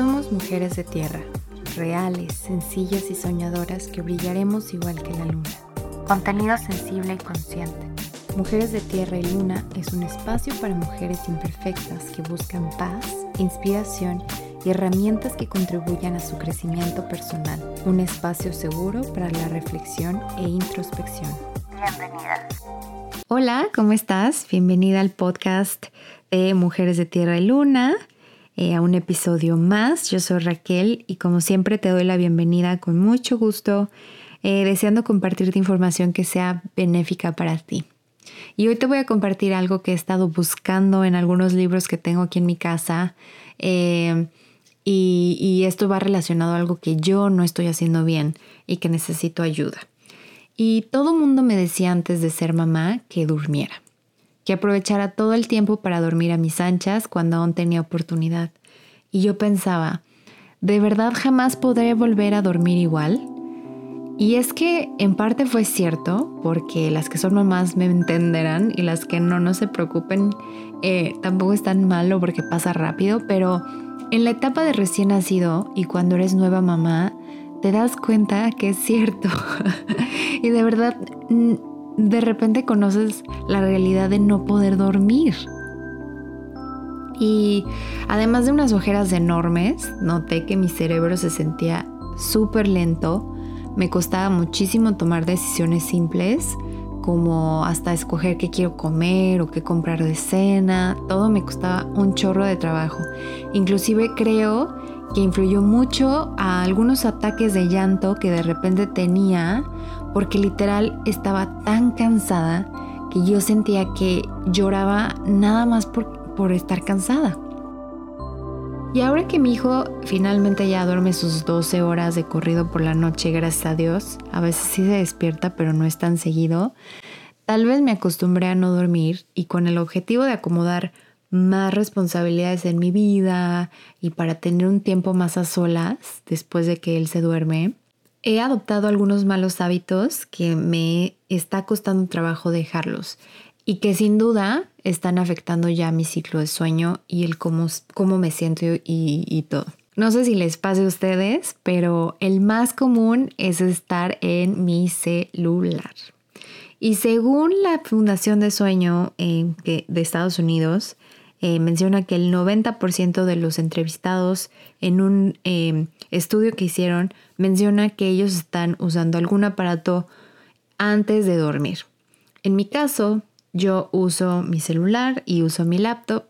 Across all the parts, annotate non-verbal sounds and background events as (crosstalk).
Somos mujeres de tierra, reales, sencillas y soñadoras que brillaremos igual que la luna. Contenido sensible y consciente. Mujeres de Tierra y Luna es un espacio para mujeres imperfectas que buscan paz, inspiración y herramientas que contribuyan a su crecimiento personal. Un espacio seguro para la reflexión e introspección. Bienvenida. Hola, ¿cómo estás? Bienvenida al podcast de Mujeres de Tierra y Luna. Eh, a un episodio más. Yo soy Raquel y como siempre te doy la bienvenida con mucho gusto, eh, deseando compartirte información que sea benéfica para ti. Y hoy te voy a compartir algo que he estado buscando en algunos libros que tengo aquí en mi casa. Eh, y, y, esto va relacionado a algo que yo no estoy haciendo bien y que necesito ayuda. Y todo el mundo me decía antes de ser mamá que durmiera que aprovechara todo el tiempo para dormir a mis anchas cuando aún tenía oportunidad. Y yo pensaba, ¿de verdad jamás podré volver a dormir igual? Y es que en parte fue cierto, porque las que son mamás me entenderán y las que no, no se preocupen, eh, tampoco es tan malo porque pasa rápido, pero en la etapa de recién nacido y cuando eres nueva mamá, te das cuenta que es cierto. (laughs) y de verdad de repente conoces la realidad de no poder dormir. Y además de unas ojeras enormes, noté que mi cerebro se sentía súper lento, me costaba muchísimo tomar decisiones simples, como hasta escoger qué quiero comer o qué comprar de cena, todo me costaba un chorro de trabajo. Inclusive creo que influyó mucho a algunos ataques de llanto que de repente tenía porque literal estaba tan cansada que yo sentía que lloraba nada más por, por estar cansada. Y ahora que mi hijo finalmente ya duerme sus 12 horas de corrido por la noche, gracias a Dios, a veces sí se despierta, pero no es tan seguido, tal vez me acostumbré a no dormir y con el objetivo de acomodar más responsabilidades en mi vida y para tener un tiempo más a solas después de que él se duerme, he adoptado algunos malos hábitos que me está costando trabajo dejarlos y que sin duda están afectando ya mi ciclo de sueño y el cómo, cómo me siento y, todo. No sé si les pase a ustedes, pero el más común es estar en mi celular. Y según la Fundación de Sueño eh, de Estados Unidos, eh, menciona que el 90% de los entrevistados en un eh, estudio que hicieron menciona que ellos están usando algún aparato antes de dormir. En mi caso, yo uso mi celular y uso mi laptop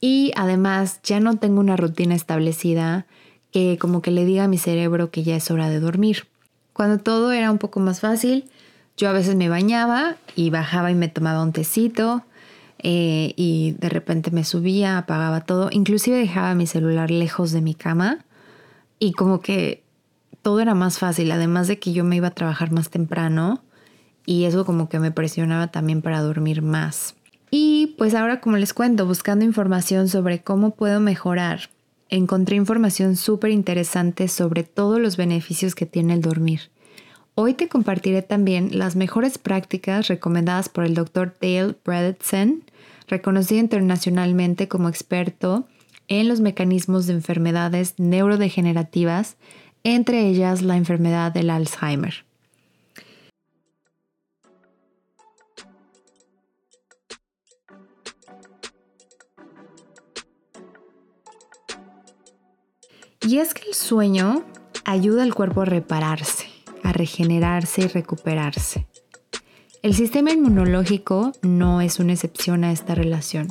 y además ya no tengo una rutina establecida que como que le diga a mi cerebro que ya es hora de dormir. Cuando todo era un poco más fácil, yo a veces me bañaba y bajaba y me tomaba un tecito eh, y de repente me subía, apagaba todo, inclusive dejaba mi celular lejos de mi cama y como que todo era más fácil, además de que yo me iba a trabajar más temprano y eso como que me presionaba también para dormir más. Y pues ahora como les cuento, buscando información sobre cómo puedo mejorar, encontré información súper interesante sobre todos los beneficios que tiene el dormir. Hoy te compartiré también las mejores prácticas recomendadas por el Dr. Dale Bredesen, reconocido internacionalmente como experto en los mecanismos de enfermedades neurodegenerativas, entre ellas la enfermedad del Alzheimer. Y es que el sueño ayuda al cuerpo a repararse a regenerarse y recuperarse. El sistema inmunológico no es una excepción a esta relación.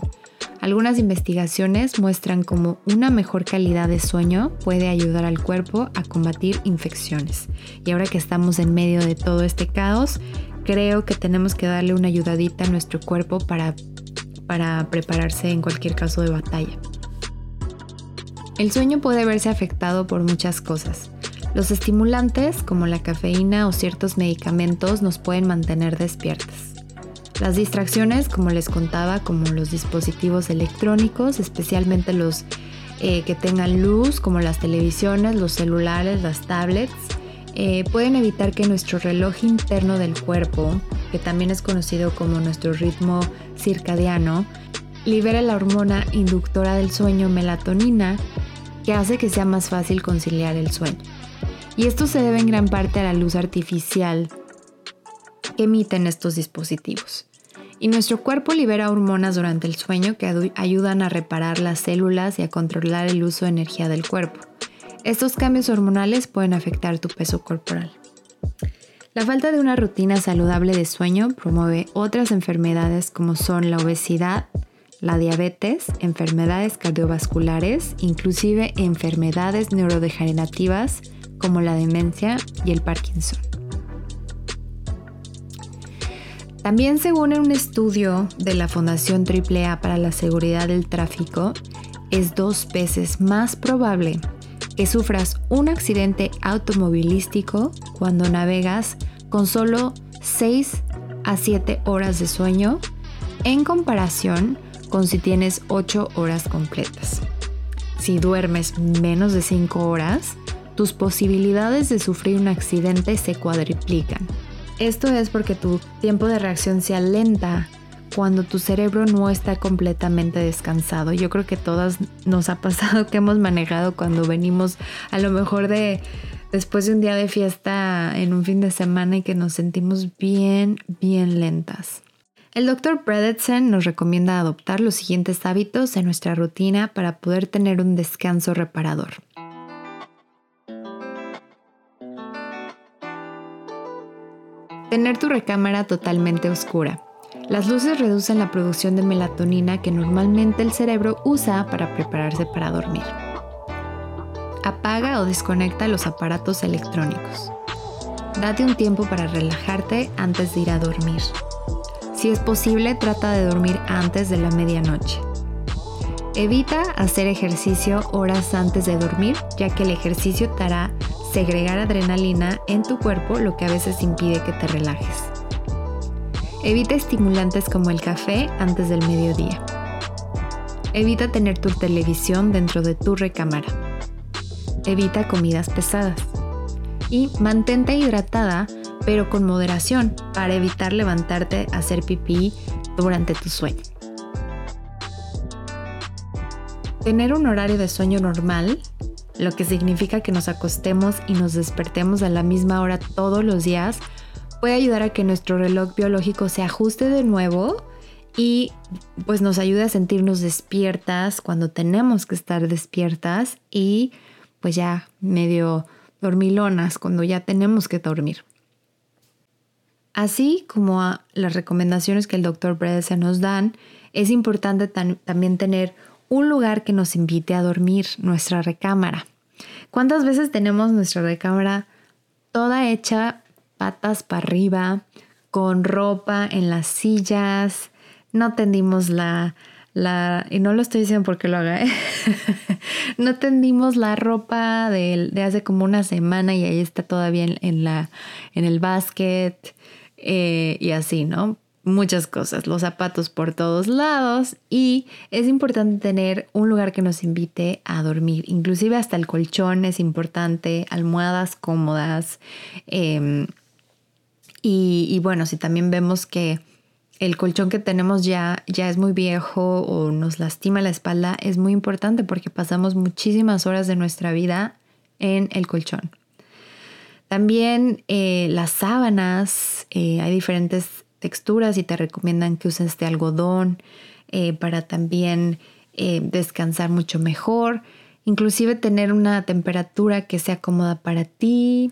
Algunas investigaciones muestran cómo una mejor calidad de sueño puede ayudar al cuerpo a combatir infecciones. Y ahora que estamos en medio de todo este caos, creo que tenemos que darle una ayudadita a nuestro cuerpo para, para prepararse en cualquier caso de batalla. El sueño puede verse afectado por muchas cosas, los estimulantes, como la cafeína o ciertos medicamentos, nos pueden mantener despiertas. Las distracciones, como les contaba, como los dispositivos electrónicos, especialmente los eh, que tengan luz, como las televisiones, los celulares, las tablets, eh, pueden evitar que nuestro reloj interno del cuerpo, que también es conocido como nuestro ritmo circadiano, libere la hormona inductora del sueño melatonina que hace que sea más fácil conciliar el sueño. Y esto se debe en gran parte a la luz artificial que emiten estos dispositivos. Y nuestro cuerpo libera hormonas durante el sueño que ayudan a reparar las células y a controlar el uso de energía del cuerpo. Estos cambios hormonales pueden afectar tu peso corporal. La falta de una rutina saludable de sueño promueve otras enfermedades como son la obesidad, la diabetes, enfermedades cardiovasculares, inclusive enfermedades neurodegenerativas como la demencia y el Parkinson. También según un estudio de la Fundación AAA para la Seguridad del Tráfico, es dos veces más probable que sufras un accidente automovilístico cuando navegas con solo 6 a 7 horas de sueño en comparación con si tienes 8 horas completas. Si duermes menos de 5 horas, tus posibilidades de sufrir un accidente se cuadriplican. Esto es porque tu tiempo de reacción se alenta cuando tu cerebro no está completamente descansado. Yo creo que todas nos ha pasado que hemos manejado cuando venimos a lo mejor de después de un día de fiesta en un fin de semana y que nos sentimos bien, bien lentas. El Dr. Bredetsen nos recomienda adoptar los siguientes hábitos en nuestra rutina para poder tener un descanso reparador. Tener tu recámara totalmente oscura. Las luces reducen la producción de melatonina que normalmente el cerebro usa para prepararse para dormir. Apaga o desconecta los aparatos electrónicos. Date un tiempo para relajarte antes de ir a dormir. Si es posible, trata de dormir antes de la medianoche. Evita hacer ejercicio horas antes de dormir, ya que el ejercicio te hará segregar adrenalina en tu cuerpo, lo que a veces impide que te relajes. Evita estimulantes como el café antes del mediodía. Evita tener tu televisión dentro de tu recámara. Evita comidas pesadas. Y mantente hidratada, pero con moderación, para evitar levantarte a hacer pipí durante tu sueño. Tener un horario de sueño normal lo que significa que nos acostemos y nos despertemos a la misma hora todos los días, puede ayudar a que nuestro reloj biológico se ajuste de nuevo y pues nos ayude a sentirnos despiertas cuando tenemos que estar despiertas y pues ya medio dormilonas cuando ya tenemos que dormir. Así como a las recomendaciones que el doctor Bredesen nos dan, es importante también tener un lugar que nos invite a dormir, nuestra recámara. ¿Cuántas veces tenemos nuestra recámara toda hecha patas para arriba, con ropa en las sillas? No tendimos la, la, y no lo estoy diciendo porque lo haga, ¿eh? (laughs) no tendimos la ropa de, hace como una semana y ahí está todavía en, la, en el basket eh, y así, ¿no? Muchas cosas, los zapatos por todos lados y es importante tener un lugar que nos invite a dormir, inclusive hasta el colchón es importante, almohadas cómodas em, y, bueno, si también vemos que el colchón que tenemos ya, ya es muy viejo o nos lastima la espalda, es muy importante porque pasamos muchísimas horas de nuestra vida en el colchón. También eh, las sábanas, eh, hay diferentes texturas y te recomiendan que uses de algodón eh, para también eh, descansar mucho mejor, inclusive tener una temperatura que sea cómoda para ti,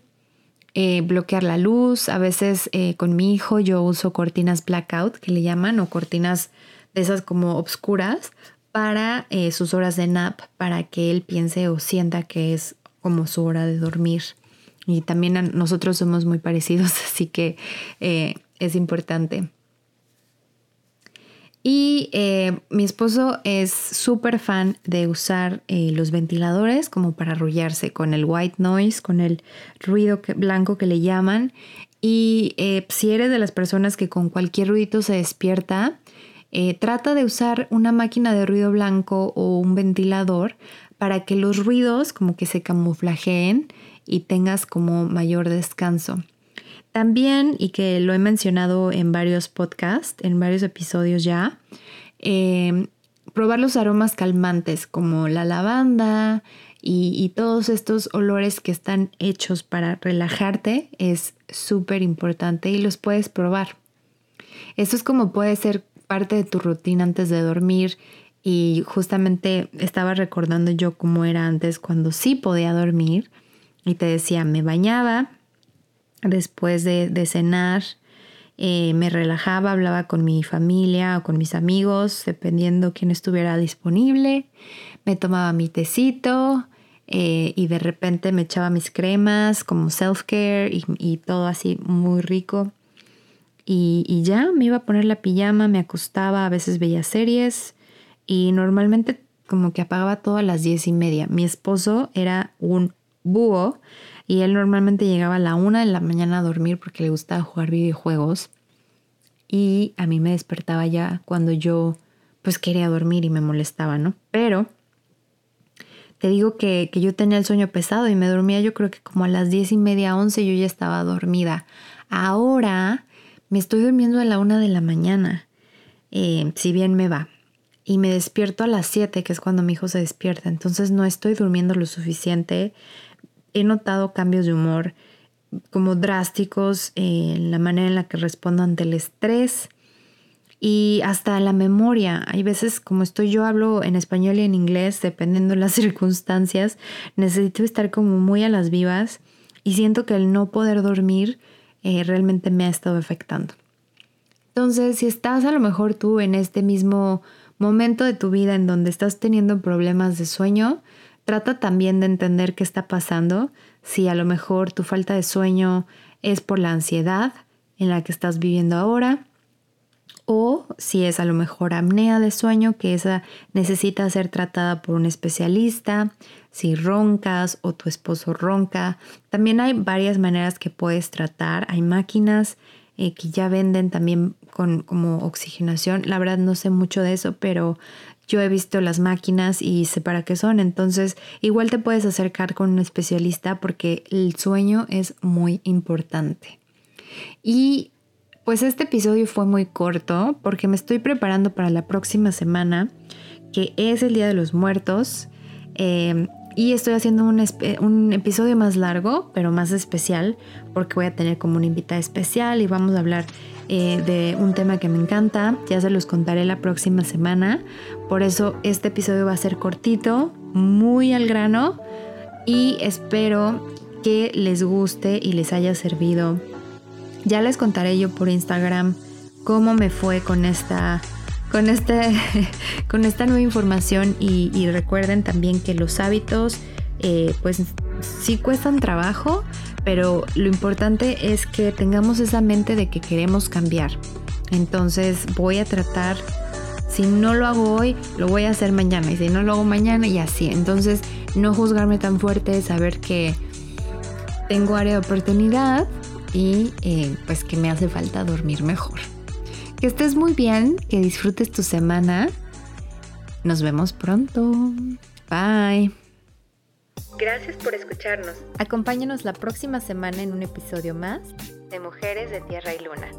eh, bloquear la luz. A veces con mi hijo yo uso cortinas blackout, que le llaman, o cortinas de esas como obscuras para sus horas de nap, para que él piense o sienta que es como su hora de dormir. Y también nosotros somos muy parecidos, (laughs) así que es importante. Y eh, mi esposo es súper fan de usar eh, los ventiladores como para arrullarse con el white noise, con el ruido blanco que le llaman. Y eh, si eres de las personas que con cualquier ruidito se despierta, trata de usar una máquina de ruido blanco o un ventilador para que los ruidos como que se camuflajeen y tengas como mayor descanso. También, y que lo he mencionado en varios podcasts, en varios episodios ya, em, probar los aromas calmantes como la lavanda y, todos estos olores que están hechos para relajarte es súper importante y los puedes probar. Esto es como puede ser parte de tu rutina antes de dormir y justamente estaba recordando yo cómo era antes cuando sí podía dormir y te decía, me bañaba después de, cenar, eh, me relajaba, hablaba con mi familia o con mis amigos, dependiendo quién estuviera disponible, me tomaba mi tecito eh, y de repente me echaba mis cremas como self-care y, todo así muy rico. Y, ya me iba a poner la pijama, me acostaba, a veces veía series y normalmente como que apagaba todo a las diez y media. Mi esposo era un búho y él normalmente llegaba a la una de la mañana a dormir porque le gustaba jugar videojuegos y a mí me despertaba ya cuando yo pues quería dormir y me molestaba, ¿no? Pero te digo que, yo tenía el sueño pesado y me dormía yo creo que como a las diez y media, once yo ya estaba dormida. Ahora me estoy durmiendo a la una de la mañana, eh, si bien me va. Y me despierto a las siete, que es cuando mi hijo se despierta. Entonces no estoy durmiendo lo suficiente he notado cambios de humor como drásticos en la manera en la que respondo ante el estrés y hasta la memoria. Hay veces como estoy yo hablo en español y en inglés, dependiendo de las (laughs) circunstancias, necesito estar como muy a las vivas y siento que el no poder dormir eh, realmente me ha estado afectando. Entonces, si estás a lo mejor tú en este mismo momento de tu vida en donde estás teniendo problemas de sueño, Trata también de entender qué está pasando, si a lo mejor tu falta de sueño es por la ansiedad en la que estás viviendo ahora, o si es a lo mejor apnea de sueño, que esa necesita ser tratada por un especialista, si roncas o tu esposo ronca. También hay varias maneras que puedes tratar. Hay máquinas eh, que ya venden también con como oxigenación. La verdad no sé mucho de eso, pero yo he visto las máquinas y sé para qué son, entonces igual te puedes acercar con un especialista porque el sueño es muy importante. Y pues este episodio fue muy corto porque me estoy preparando para la próxima semana, que es el Día de los Muertos. Em, y estoy haciendo un, episodio más largo, pero más especial, porque voy a tener como una invitada especial y vamos a hablar eh, de un tema que me encanta. Ya se los contaré la próxima semana. Por eso este episodio va a ser cortito, muy al grano y espero que les guste y les haya servido. Ya les contaré yo por Instagram cómo me fue con esta con, este, (laughs) con esta nueva información y, recuerden también que los hábitos eh, pues sí cuestan trabajo, pero lo importante es que tengamos esa mente de que queremos cambiar. Entonces voy a tratar, si no lo hago hoy, lo voy a hacer mañana y si no lo hago mañana y así. Entonces no juzgarme tan fuerte, saber que tengo área de oportunidad y eh, pues que me hace falta dormir mejor. Que estés muy bien, que disfrutes tu semana. Nos vemos pronto. Bye. Gracias por escucharnos. Acompáñanos la próxima semana en un episodio más de Mujeres de Tierra y Luna.